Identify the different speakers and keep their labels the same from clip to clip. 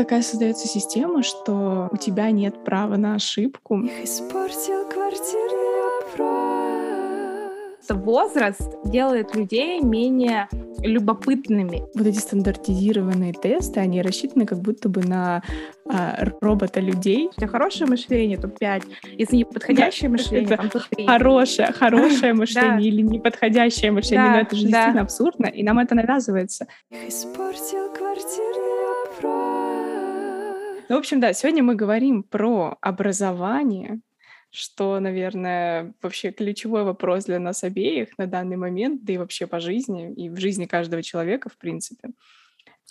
Speaker 1: такая создается система, что у тебя нет права на ошибку. Их испортил квартирный
Speaker 2: вопрос. Возраст делает людей менее любопытными.
Speaker 1: Вот эти стандартизированные тесты, они рассчитаны как будто бы на а, робота людей.
Speaker 2: Если хорошее мышление, то 5. Если неподходящее да, мышление,
Speaker 1: то 3. Хорошее, хорошее мышление или неподходящее мышление. Но это же действительно абсурдно, и нам это навязывается. Испортил квартирный. Ну, в общем, да, сегодня мы говорим про образование, что, наверное, вообще ключевой вопрос для нас обеих на данный момент, да и вообще по жизни, и в жизни каждого человека, в принципе.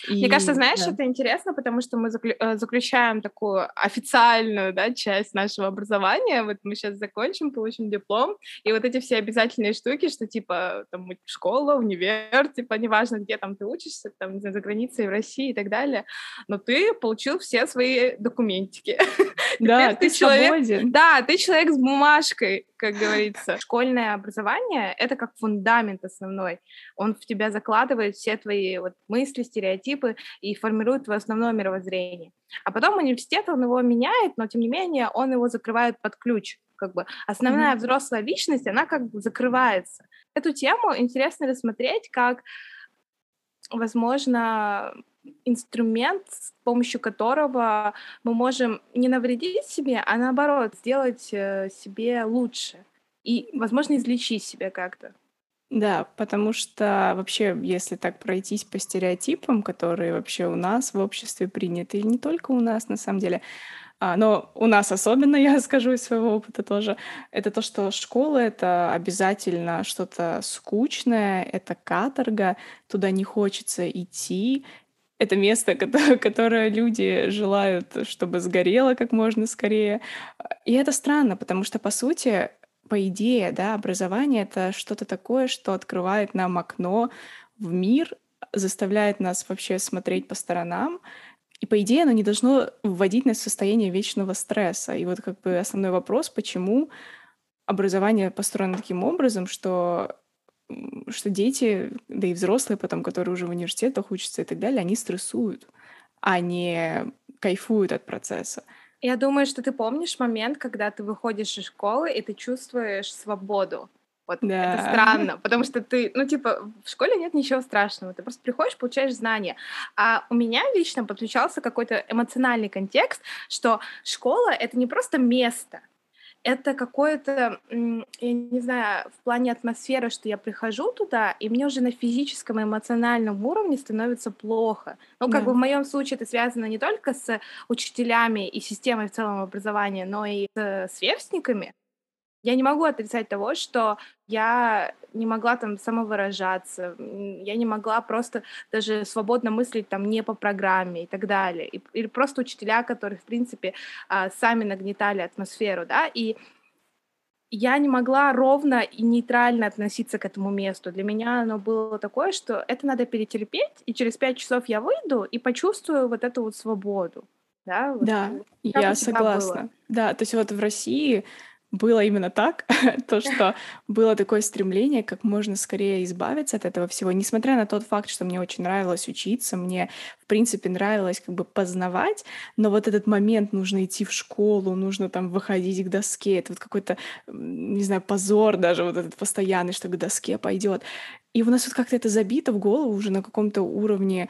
Speaker 2: И, Мне кажется, знаешь, да. это интересно, потому что мы э, заключаем такую официальную да, часть нашего образования. Вот мы сейчас закончим, получим диплом, и вот эти все обязательные штуки, что типа там школа, универ, типа неважно, где там ты учишься, там за границей, в России и так далее, но ты получил все свои документики.
Speaker 1: Да, ты человек.
Speaker 2: Да, ты человек с бумажкой, как говорится. Школьное образование — это как фундамент основной. Он в тебя закладывает все твои вот мысли, стереотипы и формирует твое основное мировоззрение. А потом университет, он его меняет, но тем не менее он его закрывает под ключ. Как бы основная mm-hmm. взрослая личность, она как бы закрывается. Эту тему интересно рассмотреть как, возможно, инструмент, с помощью которого мы можем не навредить себе, а наоборот сделать э, себе лучше и, возможно, излечить себя как-то.
Speaker 1: Да, потому что вообще, если так пройтись по стереотипам, которые вообще у нас в обществе приняты, и не только у нас на самом деле, а, но у нас особенно, я скажу из своего опыта тоже, это то, что школа — это обязательно что-то скучное, это каторга, туда не хочется идти, это место, которое люди желают, чтобы сгорело как можно скорее. И это странно, потому что, по сути, по идее, да, образование — это что-то такое, что открывает нам окно в мир, заставляет нас вообще смотреть по сторонам, и, по идее, оно не должно вводить нас в состояние вечного стресса. И вот как бы основной вопрос, почему образование построено таким образом, что что дети, да и взрослые потом, которые уже в университетах учатся и так далее, они стрессуют, а не кайфуют от процесса.
Speaker 2: Я думаю, что ты помнишь момент, когда ты выходишь из школы и ты чувствуешь свободу. Вот да. это странно, потому что ты, ну, типа, в школе нет ничего страшного, ты просто приходишь, получаешь знания. А у меня лично подключался какой-то эмоциональный контекст, что школа — это не просто место, это какое-то, я не знаю, в плане атмосферы, что я прихожу туда, и мне уже на физическом и эмоциональном уровне становится плохо. Ну, как да. бы в моем случае это связано не только с учителями и системой в целом образования, но и с сверстниками. Я не могу отрицать того, что я не могла там самовыражаться, я не могла просто даже свободно мыслить там не по программе и так далее. И, или просто учителя, которые, в принципе, а, сами нагнетали атмосферу, да, и я не могла ровно и нейтрально относиться к этому месту. Для меня оно было такое, что это надо перетерпеть, и через пять часов я выйду и почувствую вот эту вот свободу. Да, вот
Speaker 1: да я согласна. Было. Да, то есть вот в России было именно так, то, что было такое стремление как можно скорее избавиться от этого всего, несмотря на тот факт, что мне очень нравилось учиться, мне, в принципе, нравилось как бы познавать, но вот этот момент нужно идти в школу, нужно там выходить к доске, это вот какой-то, не знаю, позор даже вот этот постоянный, что к доске пойдет. И у нас вот как-то это забито в голову уже на каком-то уровне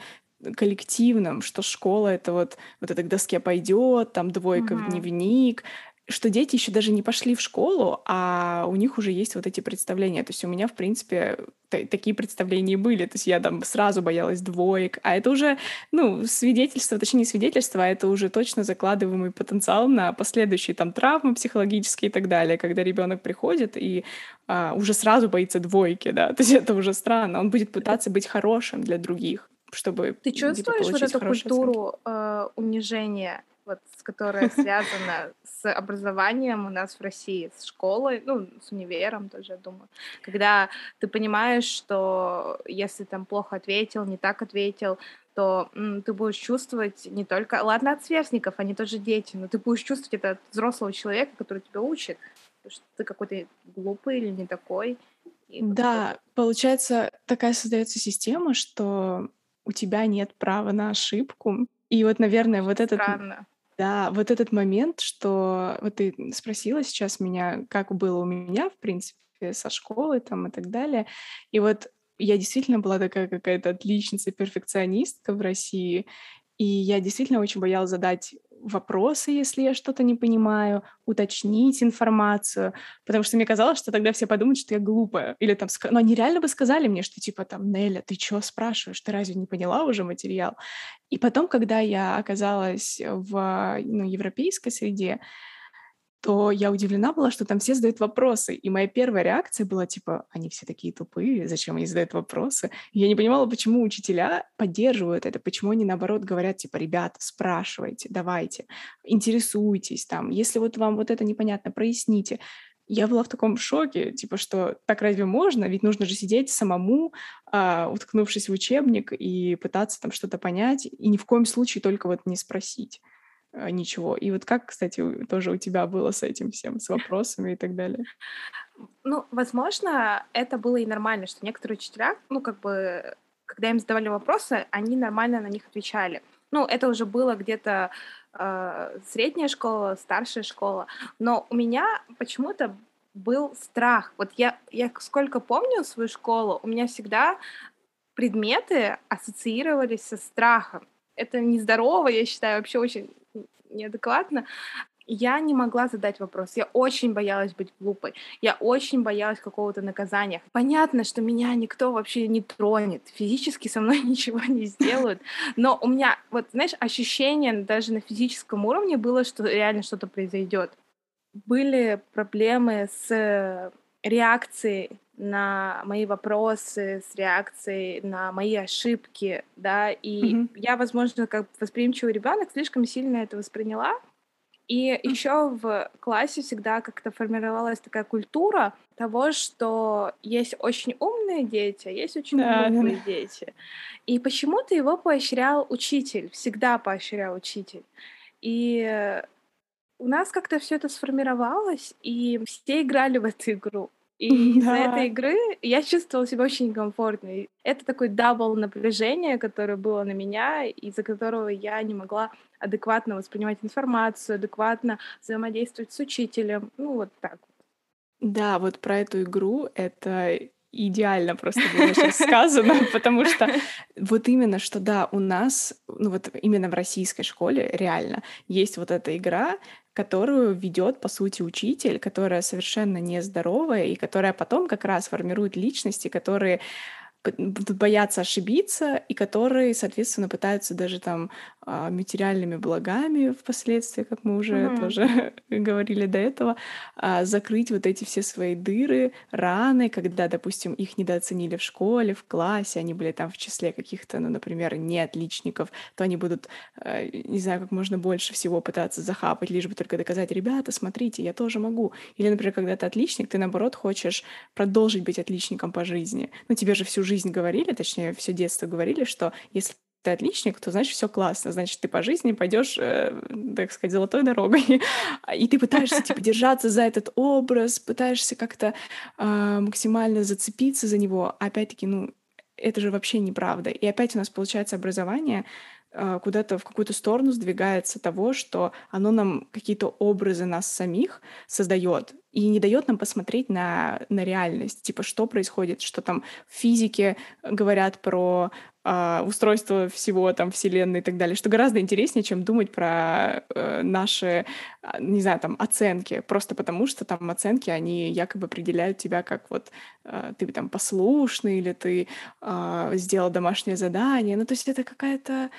Speaker 1: коллективном, что школа это вот вот это к доске пойдет, там двойка uh-huh. в дневник, что дети еще даже не пошли в школу, а у них уже есть вот эти представления. То есть у меня, в принципе, такие представления были. То есть я там сразу боялась двоек, а это уже, ну, свидетельство, точнее, не свидетельство, а это уже точно закладываемый потенциал на последующие там травмы психологические и так далее, когда ребенок приходит и а, уже сразу боится двойки, да, то есть это уже странно. Он будет пытаться быть хорошим для других, чтобы
Speaker 2: Ты чувствуешь типа, вот эту культуру э, унижения которая связана с образованием у нас в России, с школой, ну, с универом тоже, я думаю. Когда ты понимаешь, что если там плохо ответил, не так ответил, то м, ты будешь чувствовать не только... Ладно, от сверстников, они тоже дети, но ты будешь чувствовать это от взрослого человека, который тебя учит, что ты какой-то глупый или не такой.
Speaker 1: да, получается, такая создается система, что у тебя нет права на ошибку, И вот, наверное, вот этот...
Speaker 2: Странно.
Speaker 1: Да, вот этот момент, что вот ты спросила сейчас меня, как было у меня, в принципе, со школы там и так далее. И вот я действительно была такая какая-то отличница, перфекционистка в России. И я действительно очень боялась задать вопросы, если я что-то не понимаю, уточнить информацию, потому что мне казалось, что тогда все подумают, что я глупая. Или там, но они реально бы сказали мне, что типа там, Неля, ты что спрашиваешь, ты разве не поняла уже материал? И потом, когда я оказалась в ну, европейской среде, то я удивлена была, что там все задают вопросы. И моя первая реакция была типа, они все такие тупые, зачем они задают вопросы? И я не понимала, почему учителя поддерживают это, почему они наоборот говорят типа, ребята, спрашивайте, давайте, интересуйтесь там, если вот вам вот это непонятно, проясните. Я была в таком шоке, типа, что так разве можно? Ведь нужно же сидеть самому, а, уткнувшись в учебник и пытаться там что-то понять, и ни в коем случае только вот не спросить. А, ничего. И вот как, кстати, тоже у тебя было с этим всем, с вопросами и так далее?
Speaker 2: Ну, возможно, это было и нормально, что некоторые учителя, ну, как бы, когда им задавали вопросы, они нормально на них отвечали. Ну, это уже было где-то э, средняя школа, старшая школа. Но у меня почему-то был страх. Вот я, я сколько помню свою школу, у меня всегда предметы ассоциировались со страхом. Это нездорово, я считаю, вообще очень неадекватно, я не могла задать вопрос. Я очень боялась быть глупой. Я очень боялась какого-то наказания. Понятно, что меня никто вообще не тронет. Физически со мной ничего не сделают. Но у меня, вот, знаешь, ощущение даже на физическом уровне было, что реально что-то произойдет. Были проблемы с реакцией на мои вопросы, с реакцией на мои ошибки, да, и mm-hmm. я, возможно, как восприимчивый ребенок слишком сильно это восприняла, и mm-hmm. еще в классе всегда как-то формировалась такая культура того, что есть очень умные дети, а есть очень да, глупые да. дети. И почему-то его поощрял учитель, всегда поощрял учитель. И у нас как-то все это сформировалось, и все играли в эту игру. И из-за этой игры я чувствовала себя очень комфортно. И это такой double напряжение, которое было на меня, из-за которого я не могла адекватно воспринимать информацию, адекватно взаимодействовать с учителем. Ну, вот так.
Speaker 1: Да, вот про эту игру это идеально просто было сейчас сказано, потому что вот именно, что да, у нас, ну вот именно в российской школе реально есть вот эта игра, которую ведет, по сути, учитель, которая совершенно нездоровая и которая потом как раз формирует личности, которые будут бояться ошибиться, и которые, соответственно, пытаются даже там материальными благами впоследствии, как мы уже mm-hmm. тоже говорили до этого, а, закрыть вот эти все свои дыры, раны, когда, допустим, их недооценили в школе, в классе, они были там в числе каких-то, ну, например, не отличников, то они будут, а, не знаю, как можно больше всего пытаться захапать, лишь бы только доказать, ребята, смотрите, я тоже могу. Или, например, когда ты отличник, ты, наоборот, хочешь продолжить быть отличником по жизни. Ну, тебе же всю жизнь говорили, точнее, все детство говорили, что если ты отличник, то значит все классно, значит ты по жизни пойдешь, э, так сказать, золотой дорогой, и ты пытаешься типа держаться за этот образ, пытаешься как-то э, максимально зацепиться за него, а опять-таки, ну это же вообще неправда, и опять у нас получается образование э, куда-то в какую-то сторону сдвигается того, что оно нам какие-то образы нас самих создает, и не дает нам посмотреть на, на реальность, типа, что происходит, что там в физике говорят про э, устройство всего там Вселенной и так далее, что гораздо интереснее, чем думать про э, наши, а, не знаю, там, оценки, просто потому что там оценки, они якобы определяют тебя как вот э, ты там послушный или ты э, сделал домашнее задание, ну, то есть это какая-то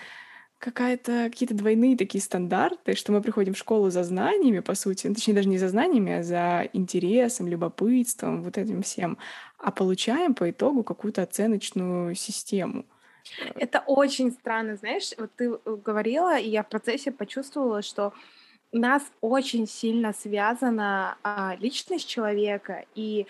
Speaker 1: какая-то какие-то двойные такие стандарты, что мы приходим в школу за знаниями, по сути, ну, точнее даже не за знаниями, а за интересом, любопытством, вот этим всем, а получаем по итогу какую-то оценочную систему.
Speaker 2: Это очень странно, знаешь, вот ты э, говорила, и я в процессе почувствовала, что нас очень сильно связана а, личность человека и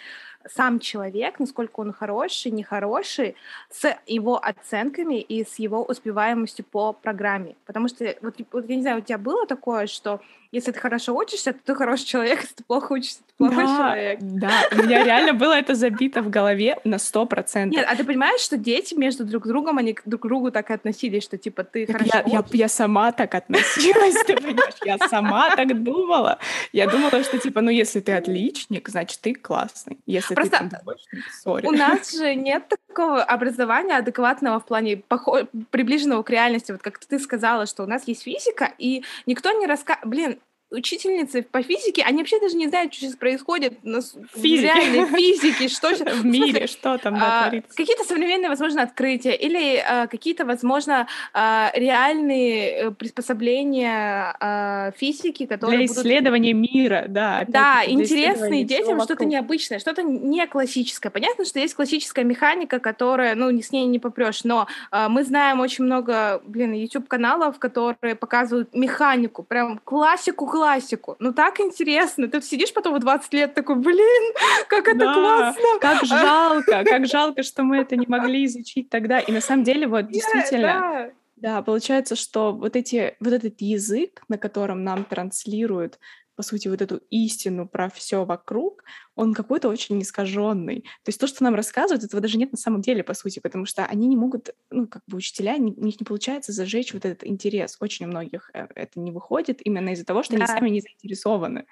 Speaker 2: сам человек, насколько он хороший, нехороший, с его оценками и с его успеваемостью по программе. Потому что, вот, вот я не знаю, у тебя было такое, что если ты хорошо учишься, то ты хороший человек, если ты плохо учишься, ты плохой да, человек.
Speaker 1: Да, у меня реально было это забито в голове на сто процентов.
Speaker 2: Нет, а ты понимаешь, что дети между друг другом, они друг к другу так и относились, что типа ты так хорошо
Speaker 1: я, я, я сама так относилась, ты понимаешь, я сама так думала. Я думала, что типа, ну если ты отличник, значит ты классный. Если Просто ты двоечник,
Speaker 2: сори. У нас же нет такого образования адекватного в плане приближенного к реальности. Вот как ты сказала, что у нас есть физика, и никто не рассказывает... Блин, учительницы по физике, они вообще даже не знают, что сейчас происходит на реальной физике, что
Speaker 1: в мире, что там да,
Speaker 2: творится. Какие-то современные, возможно, открытия или а, какие-то, возможно, а, реальные э, приспособления а, физики, которые
Speaker 1: для исследования мира, да.
Speaker 2: Да, интересные детям, что-то необычное, что-то не классическое. Понятно, что есть классическая механика, которая, ну, с ней не попрешь, но мы знаем очень много, блин, YouTube каналов, которые показывают механику, прям классику классику. Ну так интересно. Ты сидишь потом в 20 лет такой, блин, как это да, классно.
Speaker 1: Как жалко, как жалко, что мы это не могли изучить тогда. И на самом деле вот действительно... Да, получается, что вот, эти, вот этот язык, на котором нам транслируют по сути, вот эту истину про все вокруг, он какой-то очень искаженный. То есть то, что нам рассказывают, этого даже нет на самом деле, по сути, потому что они не могут, ну, как бы учителя, у них не получается зажечь вот этот интерес. Очень у многих э, это не выходит именно из-за того, что да. они сами не заинтересованы.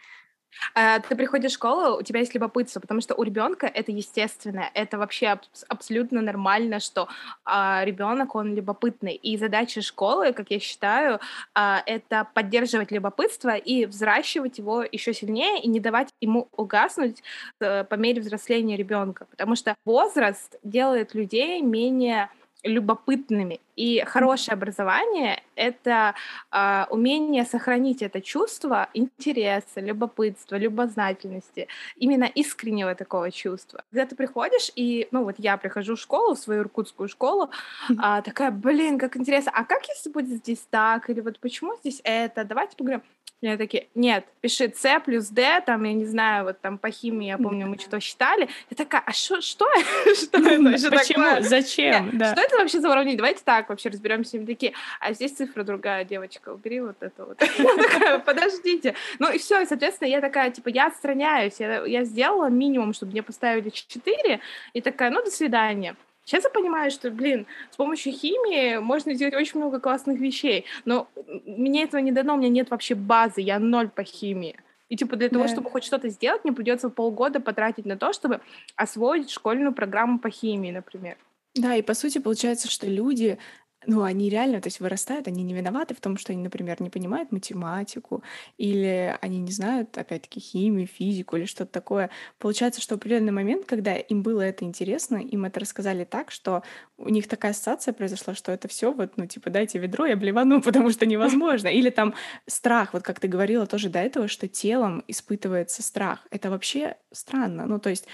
Speaker 2: А, ты приходишь в школу, у тебя есть любопытство, потому что у ребенка это естественно, это вообще аб- абсолютно нормально, что а, ребенок он любопытный. И задача школы, как я считаю, а, это поддерживать любопытство и взращивать его еще сильнее и не давать ему угаснуть э, по мере взросления ребенка, потому что возраст делает людей менее любопытными. И хорошее образование — это э, умение сохранить это чувство интереса, любопытства, любознательности, именно искреннего такого чувства. Когда ты приходишь, и, ну вот я прихожу в школу, в свою иркутскую школу, э, такая, блин, как интересно, а как если будет здесь так, или вот почему здесь это, давайте поговорим. Мне такие, нет, пиши С плюс Д, там, я не знаю, вот там по химии, я помню, мы что-то считали. Я такая, а шо, что, что это
Speaker 1: вообще Почему? Зачем?
Speaker 2: да. Что это вообще за уравнение? Давайте так вообще разберемся. Им такие, а здесь цифра другая, девочка, убери вот это вот. подождите. Ну и все, и, соответственно, я такая, типа, я отстраняюсь, я, я сделала минимум, чтобы мне поставили 4, и такая, ну, до свидания. Сейчас я понимаю, что, блин, с помощью химии можно сделать очень много классных вещей, но мне этого не дано, у меня нет вообще базы, я ноль по химии. И типа для того, да. чтобы хоть что-то сделать, мне придется полгода потратить на то, чтобы освоить школьную программу по химии, например.
Speaker 1: Да, и по сути получается, что люди ну, они реально, то есть вырастают, они не виноваты в том, что они, например, не понимают математику, или они не знают, опять-таки, химию, физику или что-то такое. Получается, что в определенный момент, когда им было это интересно, им это рассказали так, что у них такая ассоциация произошла, что это все вот, ну, типа, дайте ведро, я блевану, потому что невозможно. Или там страх, вот как ты говорила тоже до этого, что телом испытывается страх. Это вообще странно. Ну, то есть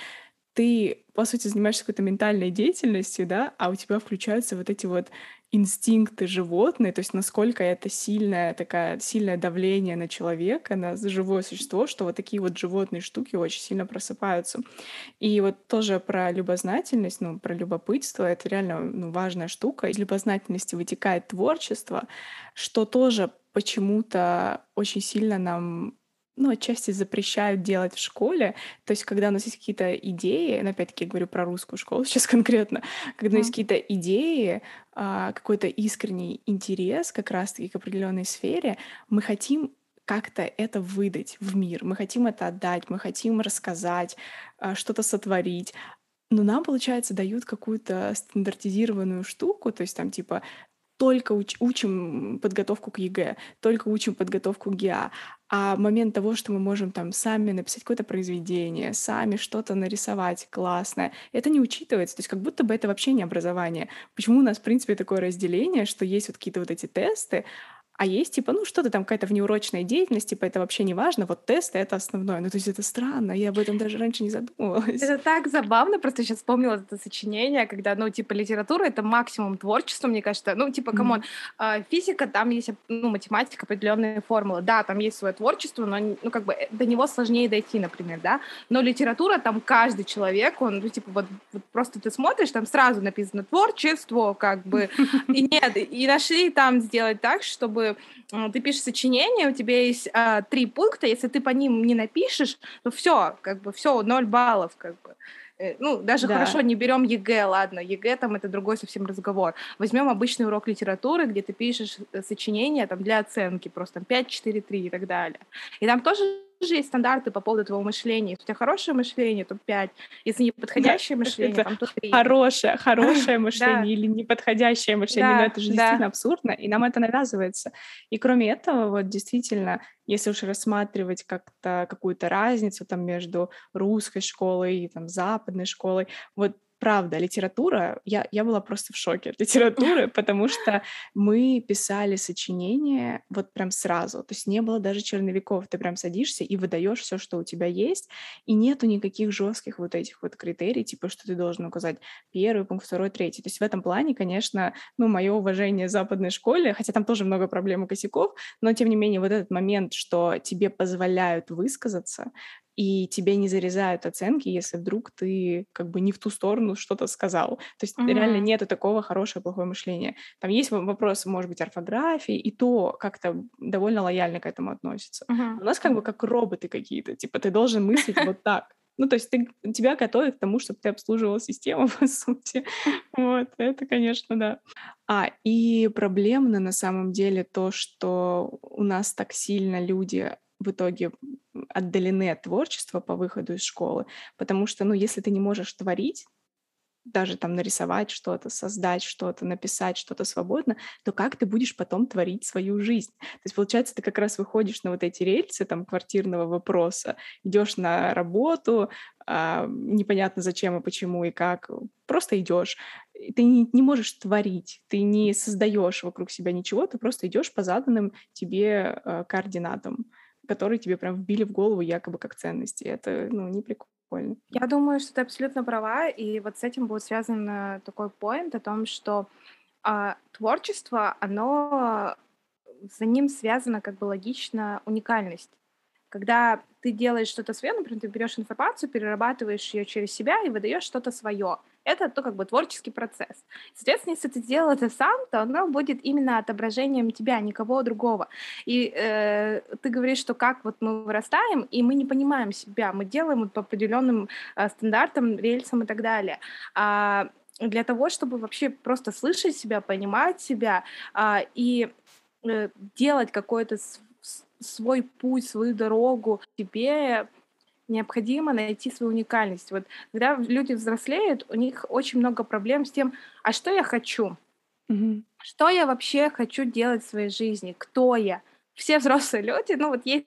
Speaker 1: ты, по сути, занимаешься какой-то ментальной деятельностью, да, а у тебя включаются вот эти вот инстинкты животные, то есть насколько это сильное, такая, сильное давление на человека, на живое существо, что вот такие вот животные штуки очень сильно просыпаются. И вот тоже про любознательность, ну, про любопытство, это реально ну, важная штука. Из любознательности вытекает творчество, что тоже почему-то очень сильно нам ну, отчасти запрещают делать в школе. То есть, когда у нас есть какие-то идеи, ну, опять-таки я говорю про русскую школу сейчас конкретно, когда мм. есть какие-то идеи, а, какой-то искренний интерес как раз-таки к определенной сфере, мы хотим как-то это выдать в мир, мы хотим это отдать, мы хотим рассказать, а, что-то сотворить. Но нам, получается, дают какую-то стандартизированную штуку, то есть там типа только уч- учим подготовку к ЕГЭ, только учим подготовку к ГИА. А момент того, что мы можем там сами написать какое-то произведение, сами что-то нарисовать классное, это не учитывается. То есть как будто бы это вообще не образование. Почему у нас, в принципе, такое разделение, что есть вот какие-то вот эти тесты, А есть, типа, ну, что-то там, какая-то внеурочная деятельность, типа, это вообще не важно, вот тесты — это основное. Ну, то есть это странно, я об этом даже раньше не задумывалась.
Speaker 2: Это так забавно, просто сейчас вспомнила это сочинение, когда, ну, типа, литература — это максимум творчества, мне кажется. Ну, типа, come on, mm-hmm. физика, там есть, ну, математика, определенные формулы. Да, там есть свое творчество, но, ну, как бы, э, до него сложнее дойти, например, да. Но литература, там каждый человек, он, ну, типа, вот, вот просто ты смотришь, там сразу написано творчество, как бы, и нет, и нашли там сделать так, чтобы ты пишешь сочинение, у тебя есть а, три пункта, если ты по ним не напишешь, то все, как бы все, ноль баллов, как бы. Э, ну, даже да. хорошо, не берем ЕГЭ, ладно, ЕГЭ там это другой совсем разговор. Возьмем обычный урок литературы, где ты пишешь э, сочинение там для оценки, просто там 5, 4, 3 и так далее. И там тоже же есть стандарты по поводу твоего мышления. Если у тебя хорошее мышление, то 5. Если неподходящее мышление, там, то 3.
Speaker 1: Хорошее, хорошее мышление или неподходящее мышление. Но это же действительно абсурдно, и нам это навязывается. И кроме этого, вот действительно, если уж рассматривать как-то какую-то разницу там между русской школой и там западной школой, вот правда, литература, я, я была просто в шоке от литературы, потому что мы писали сочинения вот прям сразу, то есть не было даже черновиков, ты прям садишься и выдаешь все, что у тебя есть, и нету никаких жестких вот этих вот критерий, типа, что ты должен указать первый пункт, второй, третий. То есть в этом плане, конечно, ну, мое уважение западной школе, хотя там тоже много проблем и косяков, но тем не менее вот этот момент, что тебе позволяют высказаться, и тебе не зарезают оценки, если вдруг ты как бы не в ту сторону что-то сказал. То есть mm-hmm. реально нету такого хорошего плохое мышления. Там есть вопросы, может быть, орфографии, и то как-то довольно лояльно к этому относится. Mm-hmm. У нас как бы как роботы какие-то, типа ты должен мыслить вот так. Ну, то есть ты, тебя готовят к тому, чтобы ты обслуживал систему, по сути. Вот, это, конечно, да. А, и проблемно на самом деле то, что у нас так сильно люди в итоге отдалены от творчества по выходу из школы, потому что, ну, если ты не можешь творить, даже там нарисовать что-то, создать что-то, написать что-то свободно, то как ты будешь потом творить свою жизнь? То есть, получается, ты как раз выходишь на вот эти рельсы там квартирного вопроса, идешь на работу, а, непонятно зачем и почему и как, просто идешь. Ты не, не можешь творить, ты не создаешь вокруг себя ничего, ты просто идешь по заданным тебе а, координатам которые тебе прям вбили в голову якобы как ценности. Это, ну, не прикольно.
Speaker 2: Я думаю, что ты абсолютно права, и вот с этим будет связан э, такой поинт о том, что а, творчество, оно за ним связана как бы логично уникальность. Когда ты делаешь что-то свое, например, ты берешь информацию, перерабатываешь ее через себя и выдаешь что-то свое. Это то как бы творческий процесс. Соответственно, если ты сделал это сам, то оно будет именно отображением тебя, никого другого. И э, ты говоришь, что как вот мы вырастаем, и мы не понимаем себя, мы делаем вот по определенным э, стандартам, рельсам и так далее. А для того, чтобы вообще просто слышать себя, понимать себя а, и э, делать какой-то свой путь, свою дорогу, тебе необходимо найти свою уникальность. Вот когда люди взрослеют, у них очень много проблем с тем, а что я хочу? Mm-hmm. Что я вообще хочу делать в своей жизни? Кто я? Все взрослые люди, ну вот есть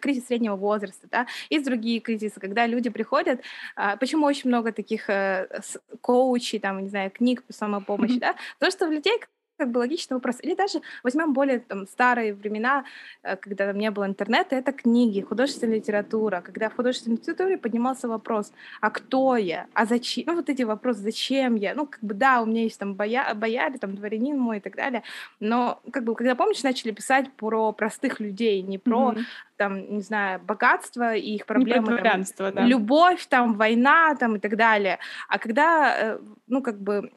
Speaker 2: кризис среднего возраста, да, есть другие кризисы, когда люди приходят, а, почему очень много таких э, коучей, там, не знаю, книг по самопомощи, mm-hmm. да, потому что у людей как бы логичный вопрос. Или даже возьмем более там, старые времена, э, когда там не было интернета, это книги, художественная литература. Когда в художественной литературе поднимался вопрос, а кто я, а зачем, ну вот эти вопросы, зачем я, ну как бы да, у меня есть там боя, бояре, там дворянин мой и так далее, но как бы когда, помнишь, начали писать про простых людей, не про mm-hmm там, не знаю, богатство и их проблемы, там, да. любовь, там, война, там, и так далее. А когда, э, ну, как бы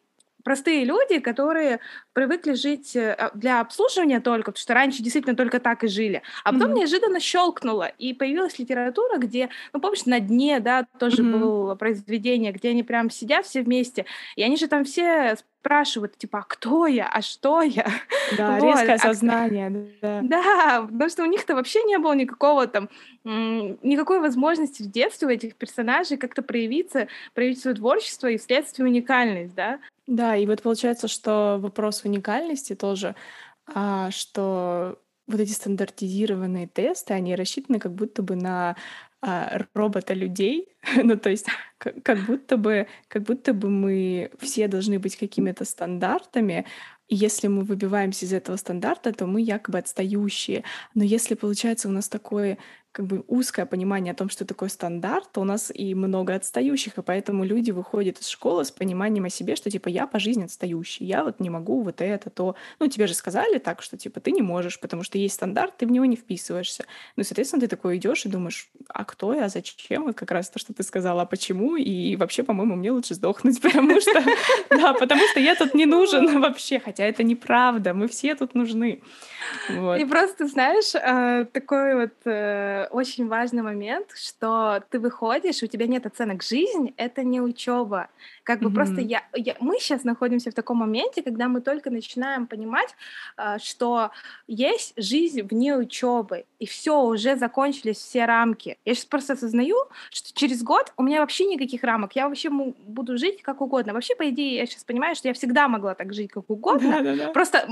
Speaker 2: простые люди, которые привыкли жить э, а, для обслуживания только, потому что раньше действительно только так и жили. А потом mm-hmm. неожиданно щелкнуло, и появилась литература, где, ну, помнишь, на дне, да, тоже mm-hmm. было произведение, где они прям сидят все вместе, и они же там все спрашивают, типа, а кто я, а что я?
Speaker 1: Да, вот. резкое а сознание.
Speaker 2: Да. да, потому что у них-то вообще не было никакого там, никакой возможности в детстве у этих персонажей как-то проявиться, проявить свое творчество и вследствие уникальность, да.
Speaker 1: Да, и вот получается, что вопрос уникальности тоже, а, что вот эти стандартизированные тесты, они рассчитаны как будто бы на а, робота людей, ну то есть как, как будто бы как будто бы мы все должны быть какими-то стандартами, И если мы выбиваемся из этого стандарта, то мы якобы отстающие. Но если, получается, у нас такое как бы узкое понимание о том, что такое стандарт, то у нас и много отстающих, и поэтому люди выходят из школы с пониманием о себе, что типа я по жизни отстающий, я вот не могу вот это, то. Ну, тебе же сказали так, что типа ты не можешь, потому что есть стандарт, ты в него не вписываешься. Ну, соответственно, ты такой идешь и думаешь, а кто я, зачем? Вот как раз то, что ты сказала, а почему? И вообще, по-моему, мне лучше сдохнуть, потому что, да, потому что я тут не нужен вообще, хотя это неправда, мы все тут нужны.
Speaker 2: И просто, знаешь, э, такой вот э, очень важный момент, что ты выходишь, у тебя нет оценок. Жизнь — это не учеба. Как бы mm-hmm. просто я, я, мы сейчас находимся в таком моменте, когда мы только начинаем понимать, э, что есть жизнь вне учебы, и все, уже закончились все рамки. Я сейчас просто осознаю, что через год у меня вообще никаких рамок, я вообще буду жить как угодно. Вообще, по идее, я сейчас понимаю, что я всегда могла так жить как угодно. Да-да-да. Просто,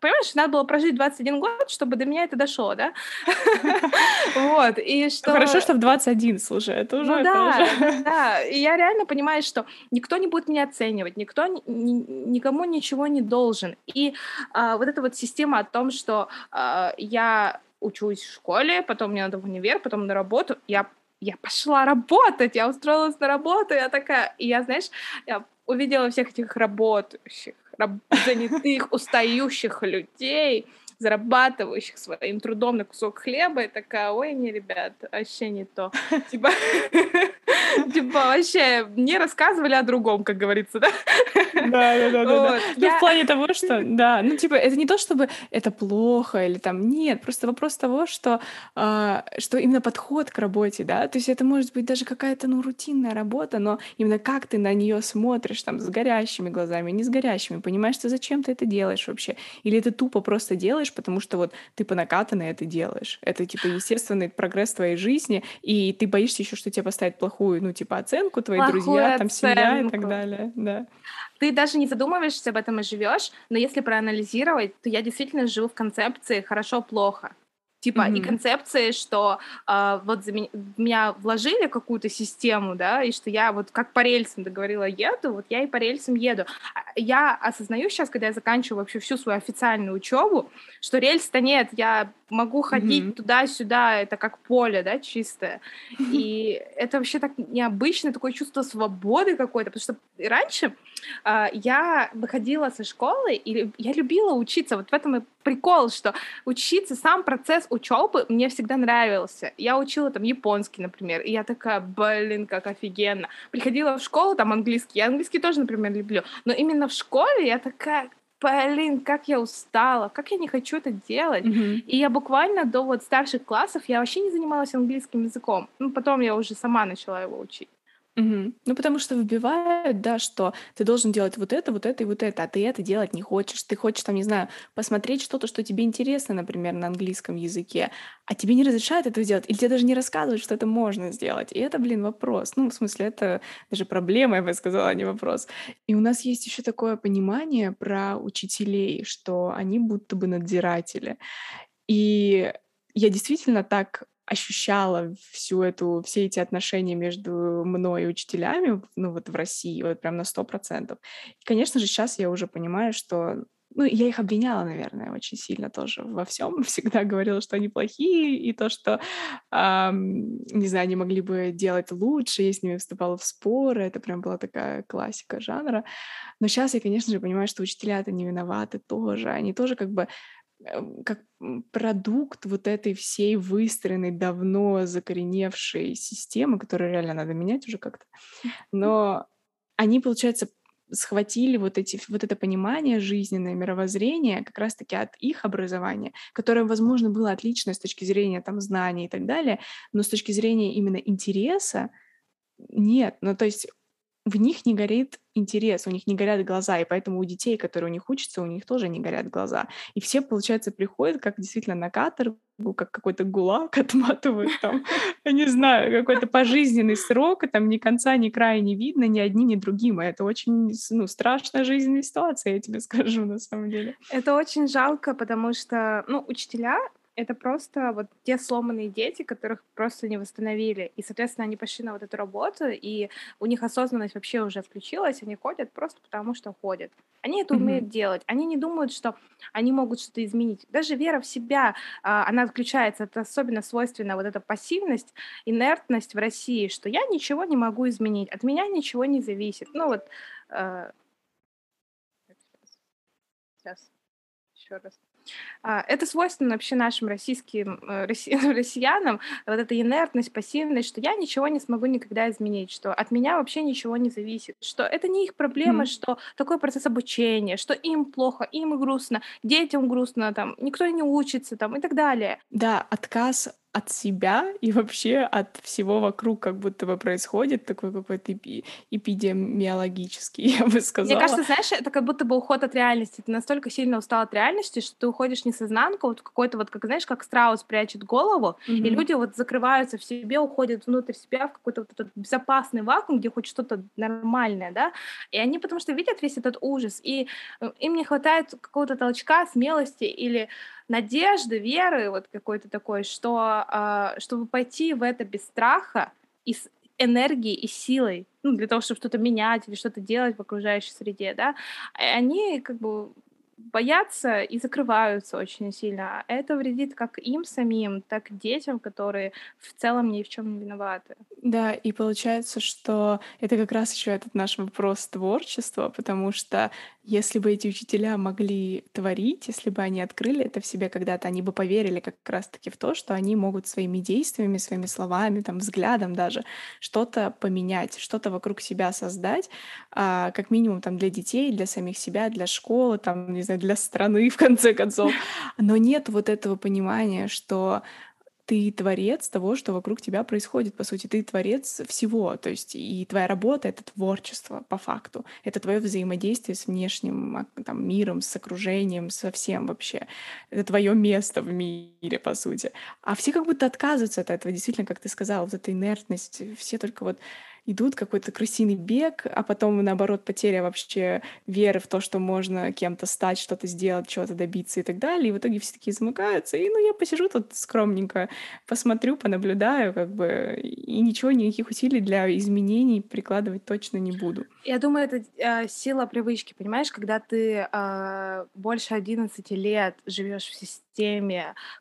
Speaker 2: понимаешь, надо было прожить 21 год, чтобы до меня это дошло, да? Вот, и что...
Speaker 1: Хорошо, что в 21, слушай, это уже...
Speaker 2: Ну да, да, и я реально понимаю, что никто не будет меня оценивать, никто никому ничего не должен. И а, вот эта вот система о том, что а, я учусь в школе, потом мне надо в универ, потом на работу, я я пошла работать, я устроилась на работу, я такая, и я, знаешь, я увидела всех этих работающих, раб- занятых, устающих людей, зарабатывающих своим трудом на кусок хлеба, и такая, ой, не, ребят, вообще не то. Типа, типа вообще мне рассказывали о другом, как говорится, да?
Speaker 1: Да, да, да, да. Ну, в плане того, что, да, ну, типа, это не то, чтобы это плохо или там, нет, просто вопрос того, что, а, что именно подход к работе, да, то есть это может быть даже какая-то, ну, рутинная работа, но именно как ты на нее смотришь, там, с горящими глазами, не с горящими, понимаешь, ты зачем ты это делаешь вообще? Или ты тупо просто делаешь, потому что вот ты по накатанной это делаешь. Это, типа, естественный прогресс твоей жизни, и ты боишься еще, что тебе поставят плохую, ну, типа, оценку, твои плохую друзья, там, семья и так далее, да.
Speaker 2: Ты даже не задумываешься об этом и живешь, но если проанализировать, то я действительно живу в концепции хорошо-плохо. Типа mm-hmm. и концепции, что э, вот за меня, меня вложили какую-то систему, да, и что я вот как по рельсам договорила еду, вот я и по рельсам еду. А, я осознаю сейчас, когда я заканчиваю вообще всю свою официальную учебу, что рельс-то нет, я могу ходить mm-hmm. туда-сюда, это как поле, да, чистое. И это вообще так необычно, такое чувство свободы какое-то, потому что раньше я выходила со школы, и я любила учиться, вот в этом и прикол, что учиться, сам процесс учебы мне всегда нравился. Я учила там японский, например, и я такая, блин, как офигенно. Приходила в школу, там английский, я английский тоже, например, люблю, но именно в школе я такая, блин, как я устала, как я не хочу это делать. Mm-hmm. И я буквально до вот старших классов я вообще не занималась английским языком. Ну, потом я уже сама начала его учить.
Speaker 1: Мгм. Ну, потому что вбивают, да, что ты должен делать вот это, вот это и вот это, а ты это делать не хочешь. Ты хочешь, там, не знаю, посмотреть что-то, что тебе интересно, например, на английском языке, а тебе не разрешают этого делать, или тебе даже не рассказывают, что это можно сделать. И это, блин, вопрос. Ну, в смысле, это даже проблема, я бы сказала, а не вопрос. И у нас есть еще такое понимание про учителей, что они будто бы надзиратели. И я действительно так ощущала всю эту, все эти отношения между мной и учителями, ну вот в России, вот прям на сто процентов. И, конечно же, сейчас я уже понимаю, что ну, я их обвиняла, наверное, очень сильно тоже во всем. Всегда говорила, что они плохие, и то, что, эм, не знаю, они могли бы делать лучше, я с ними вступала в споры. Это прям была такая классика жанра. Но сейчас я, конечно же, понимаю, что учителя-то не виноваты тоже. Они тоже как бы как продукт вот этой всей выстроенной, давно закореневшей системы, которую реально надо менять уже как-то. Но они, получается, схватили вот, эти, вот это понимание жизненное, мировоззрение как раз-таки от их образования, которое, возможно, было отличное с точки зрения там, знаний и так далее, но с точки зрения именно интереса нет. Ну, то есть в них не горит интерес, у них не горят глаза, и поэтому у детей, которые у них учатся, у них тоже не горят глаза. И все, получается, приходят как действительно на каторгу, как какой-то гулаг отматывают там, я не знаю, какой-то пожизненный срок, и там ни конца, ни края не видно ни одни, ни другим. И это очень ну, страшная жизненная ситуация, я тебе скажу на самом деле.
Speaker 2: Это очень жалко, потому что, ну, учителя это просто вот те сломанные дети, которых просто не восстановили. И, соответственно, они пошли на вот эту работу, и у них осознанность вообще уже включилась, они ходят просто потому, что ходят. Они это умеют делать. Они не думают, что они могут что-то изменить. Даже вера в себя, а, она отключается. Это особенно свойственно вот эта пассивность, инертность в России, что я ничего не могу изменить, от меня ничего не зависит. Ну вот... Э, сейчас. Еще раз. А, это свойственно вообще нашим российским э, россиянам, вот эта инертность, пассивность, что я ничего не смогу никогда изменить, что от меня вообще ничего не зависит, что это не их проблема, mm. что такой процесс обучения, что им плохо, им грустно, детям грустно, там, никто не учится, там, и так далее.
Speaker 1: Да, отказ от себя и вообще от всего вокруг как будто бы происходит такой какой-то эпи эпидемиологический, я бы сказала.
Speaker 2: Мне кажется, знаешь, это как будто бы уход от реальности. Ты настолько сильно устал от реальности, что ты уходишь не с изнанку, вот какой-то вот, как знаешь, как страус прячет голову, mm-hmm. и люди вот закрываются в себе, уходят внутрь себя в какой-то вот этот безопасный вакуум, где хоть что-то нормальное, да, и они потому что видят весь этот ужас, и э, им не хватает какого-то толчка, смелости или надежды, веры вот какой-то такой, что э, чтобы пойти в это без страха и с энергией и силой, ну, для того, чтобы что-то менять или что-то делать в окружающей среде, да, они как бы боятся и закрываются очень сильно. Это вредит как им самим, так и детям, которые в целом ни в чем не виноваты.
Speaker 1: Да, и получается, что это как раз еще этот наш вопрос творчества, потому что если бы эти учителя могли творить, если бы они открыли это в себе когда-то, они бы поверили как раз-таки в то, что они могут своими действиями, своими словами, там, взглядом даже что-то поменять, что-то вокруг себя создать, а, как минимум там для детей, для самих себя, для школы, там, не знаю, для страны, в конце концов. Но нет вот этого понимания, что ты творец того, что вокруг тебя происходит, по сути, ты творец всего, то есть и твоя работа — это творчество, по факту, это твое взаимодействие с внешним там, миром, с окружением, со всем вообще, это твое место в мире, по сути. А все как будто отказываются от этого, действительно, как ты сказала, вот эта инертность, все только вот идут какой-то крысиный бег, а потом, наоборот, потеря вообще веры в то, что можно кем-то стать, что-то сделать, чего-то добиться и так далее. И в итоге все такие замыкаются. И, ну, я посижу тут скромненько, посмотрю, понаблюдаю, как бы, и ничего, никаких усилий для изменений прикладывать точно не буду.
Speaker 2: Я думаю, это э, сила привычки, понимаешь, когда ты э, больше 11 лет живешь в системе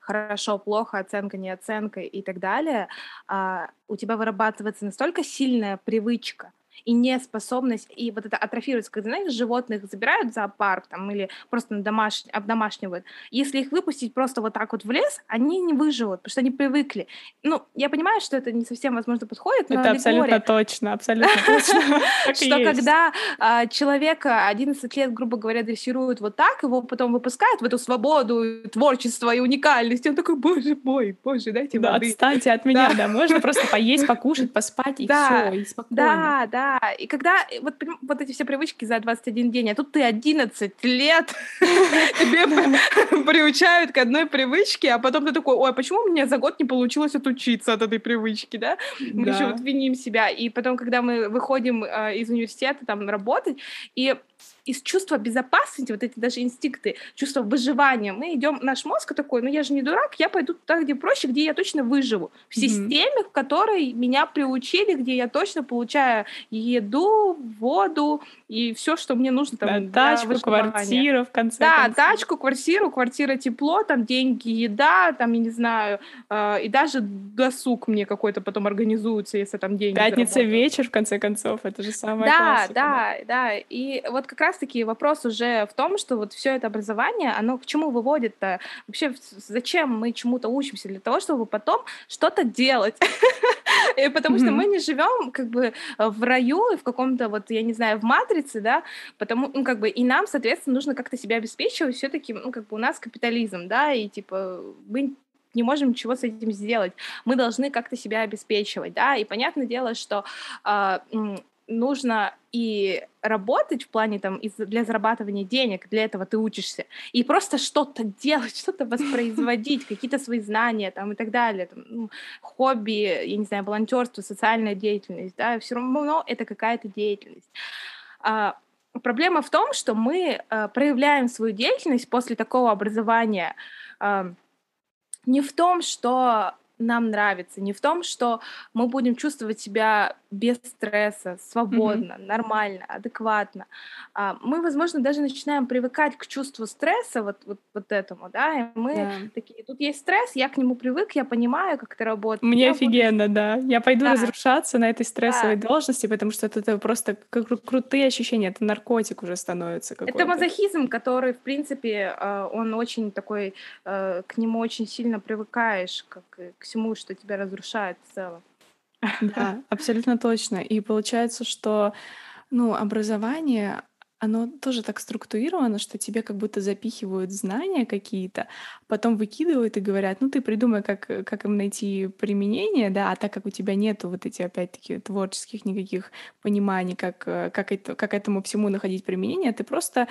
Speaker 2: хорошо, плохо, оценка, не оценка и так далее, э, у тебя вырабатывается настолько сильная привычка и неспособность, и вот это атрофируется, когда, знаешь, животных забирают в зоопарк там, или просто домаш... обдомашнивают. Если их выпустить просто вот так вот в лес, они не выживут, потому что они привыкли. Ну, я понимаю, что это не совсем, возможно, подходит,
Speaker 1: но Это абсолютно точно, абсолютно точно.
Speaker 2: Что когда а, человека 11 лет, грубо говоря, дрессируют вот так, его потом выпускают в эту свободу, творчество и уникальность, он такой, боже мой, боже, дайте воды.
Speaker 1: отстаньте от меня, да, можно просто поесть, покушать, поспать, и все, и спокойно.
Speaker 2: Да, да, да, и когда вот, вот эти все привычки за 21 день, а тут ты 11 лет, тебе приучают к одной привычке, а потом ты такой, ой, а почему у меня за год не получилось отучиться от этой привычки, да? Мы еще вот виним себя. И потом, когда мы выходим э, из университета там работать, и из чувства безопасности, вот эти даже инстинкты, чувство выживания, мы идем, наш мозг такой, ну я же не дурак, я пойду туда, где проще, где я точно выживу. В mm-hmm. системе, в которой меня приучили, где я точно получаю еду, воду и все, что мне нужно там.
Speaker 1: Да, тачку, квартиру, в конце
Speaker 2: Да,
Speaker 1: концов.
Speaker 2: тачку, квартиру, квартира, тепло, там деньги, еда, там, я не знаю, э, и даже досуг мне какой-то потом организуется, если там деньги
Speaker 1: Пятница вечер, в конце концов, это же самое
Speaker 2: Да, классика, да, да, да. И вот как раз раз-таки вопрос уже в том, что вот все это образование, оно к чему выводит-то? Вообще, зачем мы чему-то учимся? Для того, чтобы потом что-то делать. Потому что мы не живем как бы в раю в каком-то вот, я не знаю, в матрице, да, потому, ну, как бы, и нам, соответственно, нужно как-то себя обеспечивать, все-таки, ну, как бы у нас капитализм, да, и типа мы не можем ничего с этим сделать. Мы должны как-то себя обеспечивать, да, и понятное дело, что э, нужно и работать в плане там для зарабатывания денег, для этого ты учишься, и просто что-то делать, что-то воспроизводить, какие-то свои знания там и так далее, там, ну, хобби, я не знаю, волонтерство, социальная деятельность, да, все равно это какая-то деятельность. А, проблема в том, что мы а, проявляем свою деятельность после такого образования а, не в том, что нам нравится, не в том, что мы будем чувствовать себя без стресса, свободно, mm-hmm. нормально, адекватно. А, мы, возможно, даже начинаем привыкать к чувству стресса, вот, вот, вот этому, да, и мы yeah. такие, тут есть стресс, я к нему привык, я понимаю, как это работает.
Speaker 1: Мне я офигенно, буду... да. Я пойду да. разрушаться на этой стрессовой да. должности, потому что это, это просто кру- крутые ощущения, это наркотик уже становится какой-то.
Speaker 2: Это мазохизм, который, в принципе, а, он очень такой, э, к нему очень сильно привыкаешь, как к всему, что тебя разрушает в целом.
Speaker 1: Да, абсолютно точно. И получается, что, ну, образование, оно тоже так структурировано, что тебе как будто запихивают знания какие-то, потом выкидывают и говорят, ну ты придумай, как, как им найти применение, да, а так как у тебя нету вот эти, опять-таки, творческих никаких пониманий, как, как, это, как этому всему находить применение, ты просто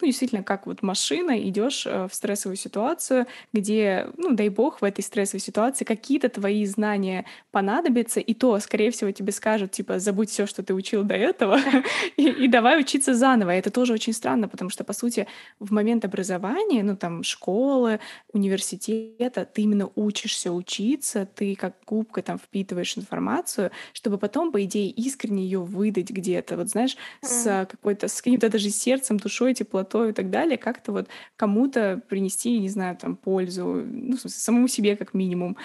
Speaker 1: ну, действительно, как вот машина, идешь э, в стрессовую ситуацию, где, ну, дай бог, в этой стрессовой ситуации какие-то твои знания понадобятся, и то, скорее всего, тебе скажут, типа, забудь все, что ты учил до этого, и, и давай учиться заново. И это тоже очень странно, потому что, по сути, в момент образования, ну, там, школы, университета, ты именно учишься учиться, ты как губка там впитываешь информацию, чтобы потом, по идее, искренне ее выдать где-то, вот знаешь, с какой-то, с каким-то даже сердцем, душой, теплотой, золотой и так далее, как-то вот кому-то принести, не знаю, там, пользу, ну, в смысле, самому себе как минимум.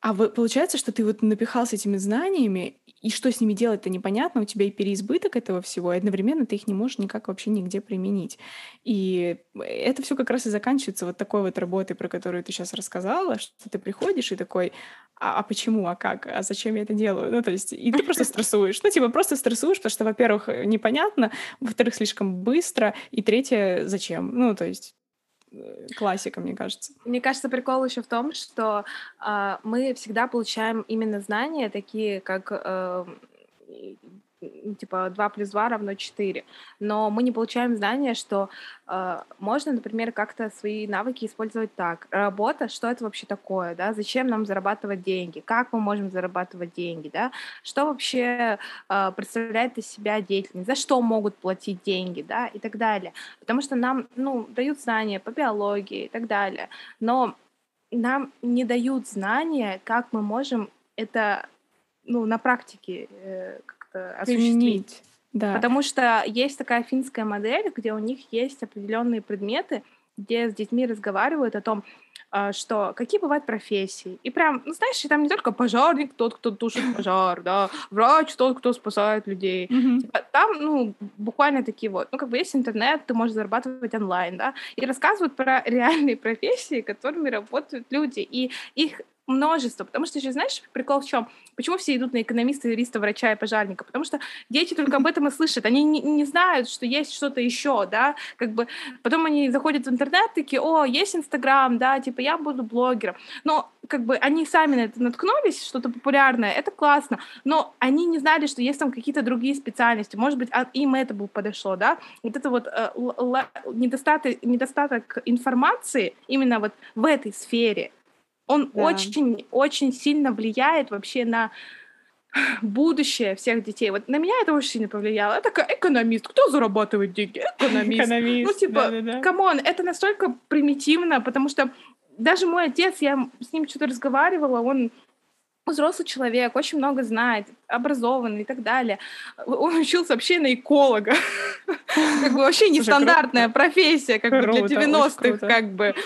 Speaker 1: А вы, получается, что ты вот напихался этими знаниями, и что с ними делать-то непонятно, у тебя и переизбыток этого всего, и одновременно ты их не можешь никак вообще нигде применить. И это все как раз и заканчивается вот такой вот работой, про которую ты сейчас рассказала, что ты приходишь и такой, а, а почему, а как, а зачем я это делаю? Ну, то есть, и ты просто стрессуешь. Ну, типа, просто стрессуешь, потому что, во-первых, непонятно, во-вторых, слишком быстро, и третье, зачем? Ну, то есть, классика, мне кажется.
Speaker 2: Мне кажется, прикол еще в том, что э, мы всегда получаем именно знания такие, как э, типа 2 плюс 2 равно 4. Но мы не получаем знания, что э, можно, например, как-то свои навыки использовать так. Работа, что это вообще такое, да? Зачем нам зарабатывать деньги? Как мы можем зарабатывать деньги, да? Что вообще э, представляет из себя деятельность? За что могут платить деньги, да? И так далее. Потому что нам, ну, дают знания по биологии и так далее. Но нам не дают знания, как мы можем это ну, на практике э, как-то осуществить. Да. Потому что есть такая финская модель, где у них есть определенные предметы, где с детьми разговаривают о том, а, что какие бывают профессии. И прям, ну, знаешь, там не только пожарник, тот, кто тушит пожар, да, врач, тот, кто спасает людей. Типа, там, ну, буквально такие вот, ну, как бы есть интернет, ты можешь зарабатывать онлайн, да, и рассказывают про реальные профессии, которыми работают люди, и их множество, потому что еще знаешь, прикол в чем? Почему все идут на экономиста, юриста, врача и пожарника? Потому что дети только об этом и слышат, они не, не знают, что есть что-то еще, да, как бы. Потом они заходят в интернет такие, о, есть Инстаграм, да, типа я буду блогером, но как бы они сами на это наткнулись, что-то популярное, это классно, но они не знали, что есть там какие-то другие специальности, может быть, а, им это бы подошло, да, вот это вот э, недостаток, недостаток информации именно вот в этой сфере, он да. очень, очень сильно влияет вообще на будущее всех детей. Вот на меня это очень сильно повлияло. Я такая экономист. Кто зарабатывает деньги? Экономист. экономист ну, типа, come on, да, да, это настолько примитивно, потому что даже мой отец, я с ним что-то разговаривала, он взрослый человек, очень много знает, образованный и так далее. Он учился вообще на эколога. Как бы вообще нестандартная профессия, как бы для 90-х, как бы.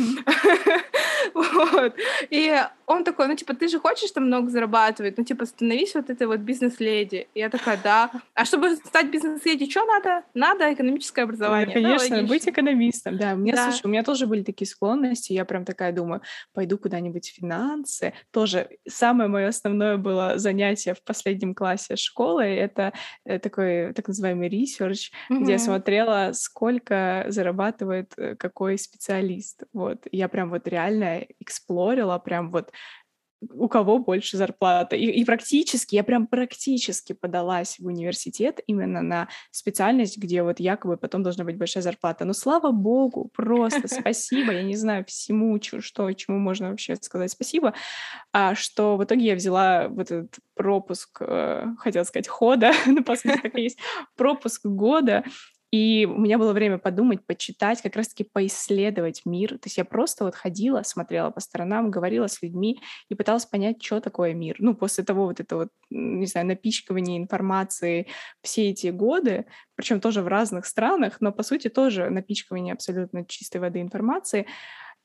Speaker 2: Вот. И он такой, ну, типа, ты же хочешь там много зарабатывать? Ну, типа, становись вот этой вот бизнес-леди. Я такая, да. А чтобы стать бизнес-леди, что надо? Надо экономическое образование.
Speaker 1: конечно, быть экономистом, да. У меня, слушай, у меня тоже были такие склонности. Я прям такая думаю, пойду куда-нибудь в финансы. Тоже самое мое основное было занятие в последнем классе школы. Это э, такой так называемый research, где я смотрела, сколько зарабатывает э, какой специалист. Вот. Я прям вот реально эксплорила, прям вот у кого больше зарплата. И, и практически, я прям практически подалась в университет именно на специальность, где вот якобы потом должна быть большая зарплата. Но слава богу, просто спасибо, я не знаю всему, что, чему можно вообще сказать спасибо, а, что в итоге я взяла вот этот пропуск, э, хотела сказать, хода, но по сути так и есть, пропуск года, И у меня было время подумать, почитать, как раз-таки поисследовать мир. То есть я просто вот ходила, смотрела по сторонам, говорила с людьми и пыталась понять, что такое мир. Ну, после того вот это вот, не знаю, напичкивания информации все эти годы, причем тоже в разных странах, но, по сути, тоже напичкивание абсолютно чистой воды информации,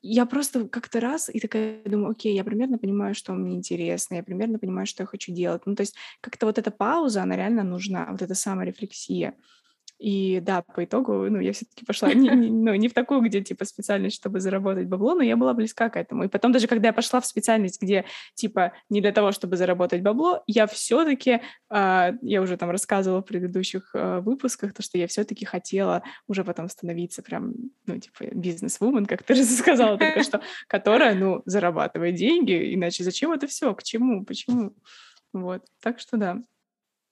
Speaker 1: я просто как-то раз и такая думаю, окей, я примерно понимаю, что мне интересно, я примерно понимаю, что я хочу делать. Ну, то есть как-то вот эта пауза, она реально нужна, вот эта саморефлексия. И да, по итогу, ну, я все-таки пошла не, не, ну, не в такую, где, типа, специальность, чтобы заработать бабло, но я была близка к этому. И потом даже, когда я пошла в специальность, где, типа, не для того, чтобы заработать бабло, я все-таки, э, а, я уже там рассказывала в предыдущих э, выпусках, то, что я все-таки хотела уже потом становиться прям, ну, типа, бизнес-вумен, как ты же сказала только что, которая, ну, зарабатывает деньги, иначе зачем это все, к чему, почему? Вот, так что да.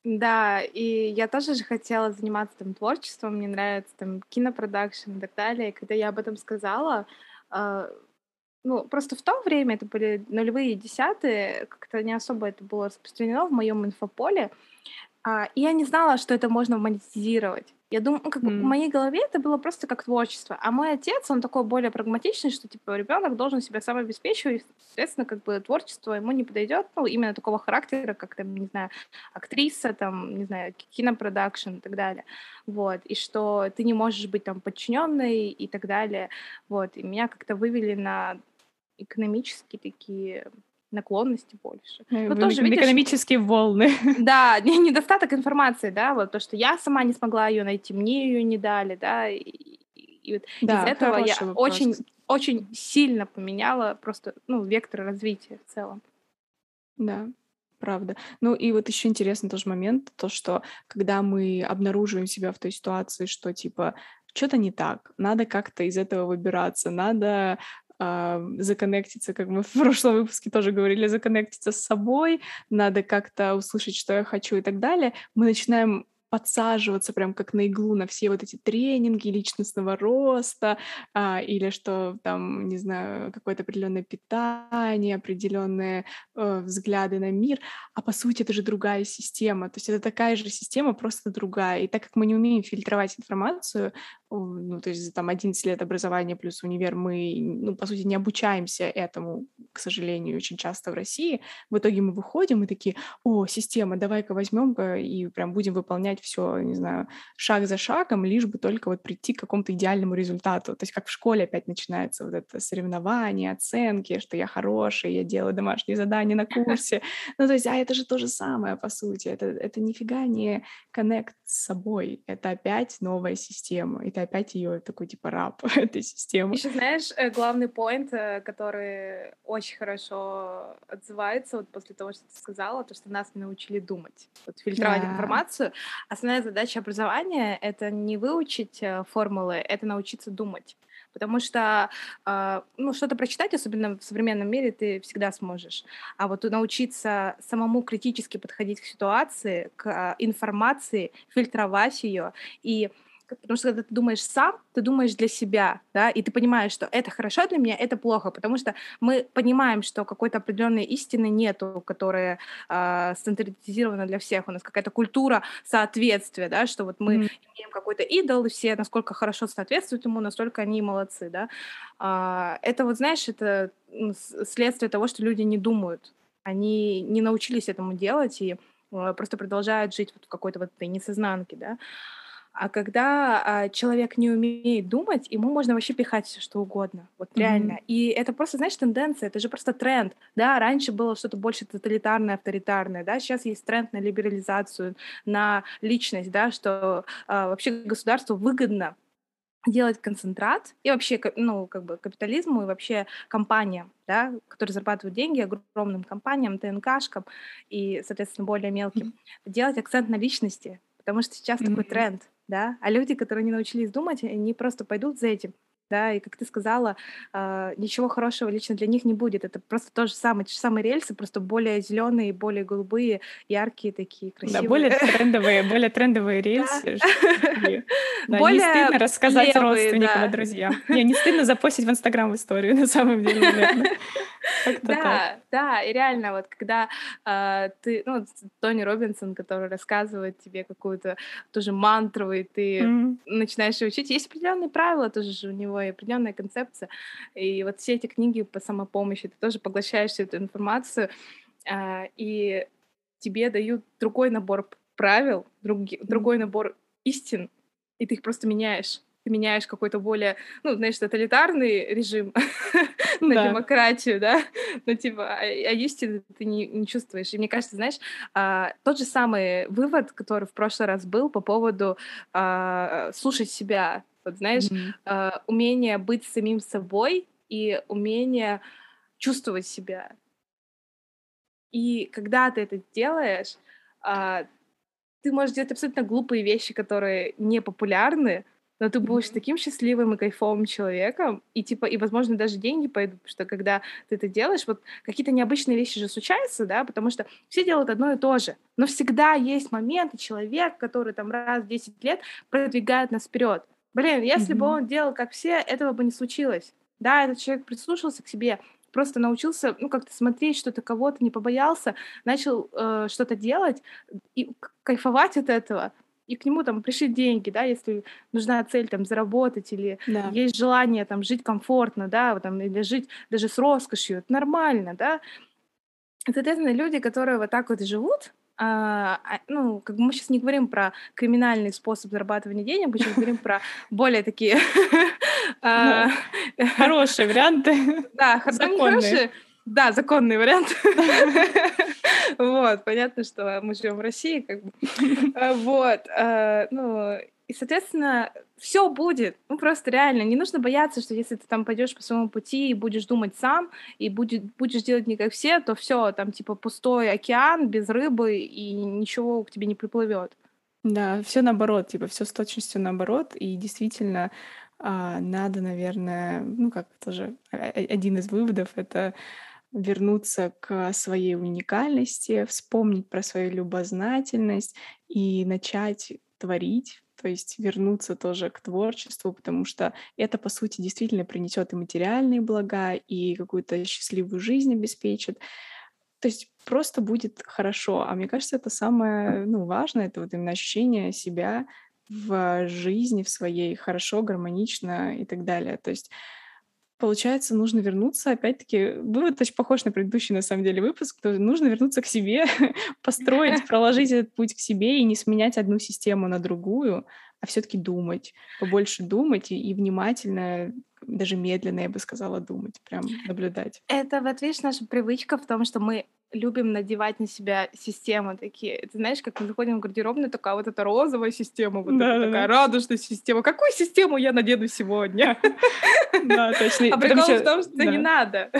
Speaker 2: Да, и я тоже же хотела заниматься там творчеством, мне нравится там кинопродакшн и так далее. Когда я об этом сказала, э, ну, просто в то время, это были нулевые и десятые, как-то не особо это было распространено в моем инфополе, а, и я не знала, что это можно монетизировать. Я думаю, как бы в моей голове это было просто как творчество. А мой отец, он такой более прагматичный, что типа ребенок должен себя сам обеспечивать, и, соответственно, как бы творчество ему не подойдет, ну, именно такого характера, как там, не знаю, актриса, там, не знаю, кинопродакшн и так далее. Вот. И что ты не можешь быть там подчиненной и так далее. Вот. И меня как-то вывели на экономические такие наклонности больше.
Speaker 1: Ну, тоже, видишь, экономические волны.
Speaker 2: Да, недостаток информации, да, вот то, что я сама не смогла ее найти, мне ее не дали, да, и, и вот да, из этого я вопрос. очень, очень сильно поменяла просто, ну, вектор развития в целом.
Speaker 1: Да, правда. Ну и вот еще интересный тоже момент, то, что когда мы обнаруживаем себя в той ситуации, что типа что-то не так, надо как-то из этого выбираться, надо э, законнектиться, как мы в прошлом выпуске тоже говорили, законнектиться с собой, надо как-то услышать, что я хочу и так далее, мы начинаем подсаживаться прям как на иглу на все вот эти тренинги личностного роста а, или что там, не знаю, какое-то определенное питание, определенные э, взгляды на мир, а по сути это же другая система, то есть это такая же система, просто другая. И так как мы не умеем фильтровать информацию, ну, то есть там 11 лет образования плюс универ, мы, ну, по сути, не обучаемся этому, к сожалению, очень часто в России. В итоге мы выходим и такие, о, система, давай-ка возьмем и прям будем выполнять все, не знаю, шаг за шагом, лишь бы только вот прийти к какому-то идеальному результату. То есть как в школе опять начинается вот это соревнование, оценки, что я хороший, я делаю домашние задания на курсе. Ну, то есть, а это же то же самое, по сути. Это, это нифига не коннект с собой. Это опять новая система. И ты опять ее такой типа раб этой системы.
Speaker 2: Еще знаешь, э, главный поинт, э, который очень хорошо отзывается вот после того, что ты сказала, то, что нас научили думать, вот, фильтровать yeah. информацию. Основная задача образования — это не выучить э, формулы, это научиться думать. Потому что, э, ну, что-то прочитать, особенно в современном мире, ты всегда сможешь. А вот научиться самому критически подходить к ситуации, к информации, фильтровать ее и потому что когда ты думаешь сам, ты думаешь для себя, да, и ты понимаешь, что это хорошо для меня, это плохо, потому что мы понимаем, что какой-то определенной истины нету, которая э, стандартизирована для всех. У нас какая-то культура соответствия, да, что вот мы mm-hmm. имеем какой-то идол, и все насколько хорошо соответствуют ему, настолько они молодцы, да. А, это вот, знаешь, это следствие того, что люди не думают, они не научились этому делать и э, просто продолжают жить вот в какой-то вот этой несознанке, да. А когда а, человек не умеет думать, ему можно вообще пихать все что угодно. Вот mm-hmm. реально. И это просто, знаешь, тенденция, это же просто тренд. Да, раньше было что-то больше тоталитарное, авторитарное, да, сейчас есть тренд на либерализацию, на личность, да, что а, вообще государству выгодно делать концентрат и вообще, ну, как бы капитализму и вообще компаниям, да, которые зарабатывают деньги огромным компаниям, ТНКшкам и, соответственно, более мелким, mm-hmm. делать акцент на личности, потому что сейчас mm-hmm. такой тренд, да, а люди, которые не научились думать, они просто пойдут за этим, да, и как ты сказала, э, ничего хорошего лично для них не будет. Это просто то же самое, те же самые рельсы, просто более зеленые, более голубые, яркие такие, красивые.
Speaker 1: Да, более трендовые, более трендовые рельсы. не стыдно рассказать родственникам и друзьям. Не, не стыдно запостить в Инстаграм в историю, на самом деле, наверное.
Speaker 2: Да, да, и реально, вот когда э, ты, ну, Тони Робинсон, который рассказывает тебе какую-то тоже мантру, и ты mm-hmm. начинаешь ее учить, есть определенные правила тоже же у него, и определенная концепция. И вот все эти книги по самопомощи, ты тоже поглощаешь всю эту информацию, э, и тебе дают другой набор правил, друг, другой набор истин, и ты их просто меняешь ты меняешь какой-то более, ну, знаешь, тоталитарный режим на да. демократию, да, но типа, а, а истины ты не, не чувствуешь. И мне кажется, знаешь, а, тот же самый вывод, который в прошлый раз был по поводу а, слушать себя, вот знаешь, mm-hmm. а, умение быть самим собой и умение чувствовать себя. И когда ты это делаешь, а, ты можешь делать абсолютно глупые вещи, которые не популярны, но ты будешь таким счастливым и кайфовым человеком, и типа, и, возможно, даже деньги пойдут, потому что когда ты это делаешь, вот какие-то необычные вещи же случаются, да, потому что все делают одно и то же, но всегда есть момент, и человек, который там раз в 10 лет продвигает нас вперед. Блин, если mm-hmm. бы он делал как все, этого бы не случилось. Да, этот человек прислушался к себе, просто научился, ну, как-то смотреть что-то кого-то, не побоялся, начал э, что-то делать и кайфовать от этого и к нему там пришли деньги, да, если нужна цель там заработать или да. есть желание там жить комфортно, да, там, или жить даже с роскошью, это нормально, да. Соответственно, люди, которые вот так вот живут, а, а, ну, как бы мы сейчас не говорим про криминальный способ зарабатывания денег, мы сейчас говорим про более такие...
Speaker 1: А, хорошие варианты.
Speaker 2: Да, законные. Да, законный вариант. Вот, понятно, что мы живем в России, как бы. А, вот, а, ну, и, соответственно, все будет. Ну, просто реально, не нужно бояться, что если ты там пойдешь по своему пути и будешь думать сам, и будет, будешь делать не как все, то все, там, типа, пустой океан без рыбы, и ничего к тебе не приплывет.
Speaker 1: Да, все наоборот, типа, все с точностью наоборот, и действительно а, надо, наверное, ну, как тоже один из выводов, это вернуться к своей уникальности, вспомнить про свою любознательность и начать творить, то есть вернуться тоже к творчеству, потому что это, по сути, действительно принесет и материальные блага, и какую-то счастливую жизнь обеспечит. То есть просто будет хорошо. А мне кажется, это самое ну, важное, это вот именно ощущение себя в жизни, в своей хорошо, гармонично и так далее. То есть Получается, нужно вернуться, опять-таки, вывод очень похож на предыдущий, на самом деле, выпуск, то нужно вернуться к себе, построить, проложить этот путь к себе и не сменять одну систему на другую, а все-таки думать, побольше думать и, и внимательно, даже медленно, я бы сказала, думать, прям наблюдать.
Speaker 2: Это вот, видишь, наша привычка в том, что мы любим надевать на себя системы такие. Ты знаешь, как мы заходим в гардеробную, такая вот эта розовая система, вот да, такая да. радужная система. Какую систему я надену сегодня? Да, точно. А прикол в том, что не надо.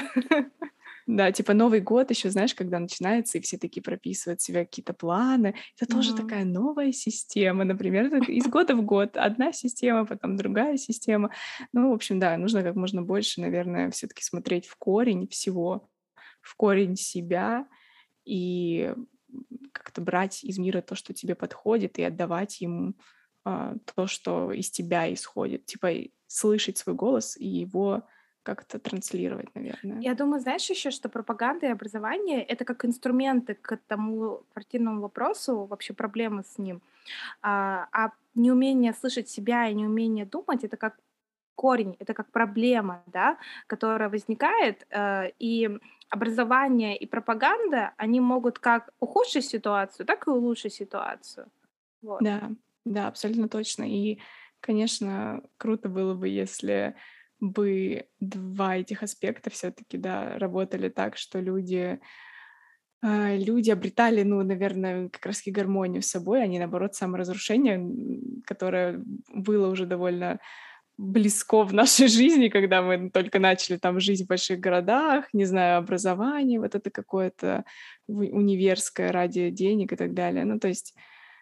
Speaker 1: Да, типа Новый год еще, знаешь, когда начинается, и все такие прописывают себе какие-то планы. Это тоже такая новая система, например, из года в год одна система, потом другая система. Ну, в общем, да, нужно как можно больше, наверное, все-таки смотреть в корень всего в корень себя и как-то брать из мира то, что тебе подходит, и отдавать ему а, то, что из тебя исходит. Типа слышать свой голос и его как-то транслировать, наверное.
Speaker 2: Я думаю, знаешь еще, что пропаганда и образование — это как инструменты к тому квартирному вопросу, вообще проблемы с ним. А, а неумение слышать себя и неумение думать — это как корень, это как проблема, да, которая возникает, э, и образование и пропаганда, они могут как ухудшить ситуацию, так и улучшить ситуацию.
Speaker 1: Вот. Да, да, абсолютно точно. И, конечно, круто было бы, если бы два этих аспекта все-таки, да, работали так, что люди э, люди обретали, ну, наверное, как раз и гармонию с собой, а не, наоборот, саморазрушение, которое было уже довольно близко в нашей жизни, когда мы только начали там жить в больших городах, не знаю, образование, вот это какое-то универское ради денег и так далее. Ну, то есть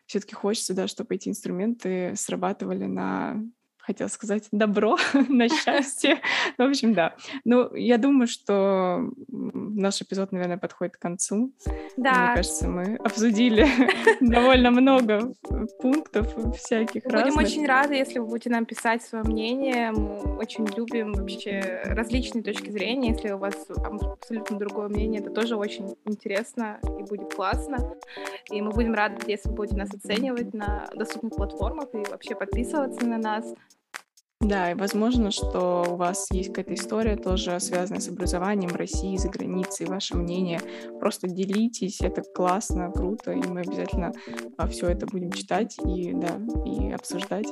Speaker 1: все-таки хочется, да, чтобы эти инструменты срабатывали на хотела сказать, добро, на счастье. В общем, да. Ну, я думаю, что наш эпизод, наверное, подходит к концу. Да. Мне кажется, мы обсудили довольно много пунктов всяких разных.
Speaker 2: Будем очень рады, если вы будете нам писать свое мнение. Мы очень любим вообще различные точки зрения. Если у вас абсолютно другое мнение, это тоже очень интересно и будет классно. И мы будем рады, если вы будете нас оценивать на доступных платформах и вообще подписываться на нас.
Speaker 1: Да, и возможно, что у вас есть какая-то история тоже связанная с образованием России, за границей, ваше мнение. Просто делитесь, это классно, круто, и мы обязательно а, все это будем читать и, да, и обсуждать,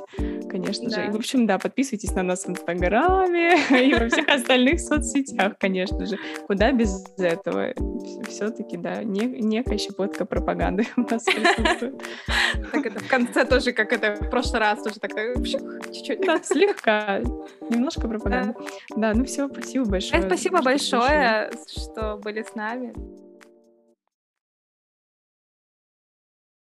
Speaker 1: конечно да. же. И, в общем, да, подписывайтесь на нас в Инстаграме и во всех остальных соцсетях, конечно же. Куда без этого? Все-таки, да, некая щепотка пропаганды у нас присутствует.
Speaker 2: Так это в конце тоже, как это в прошлый раз, тоже так
Speaker 1: чуть-чуть. Да, слегка слегка, немножко пропаганда. Да, ну все, спасибо большое.
Speaker 2: Спасибо большое, что были с нами.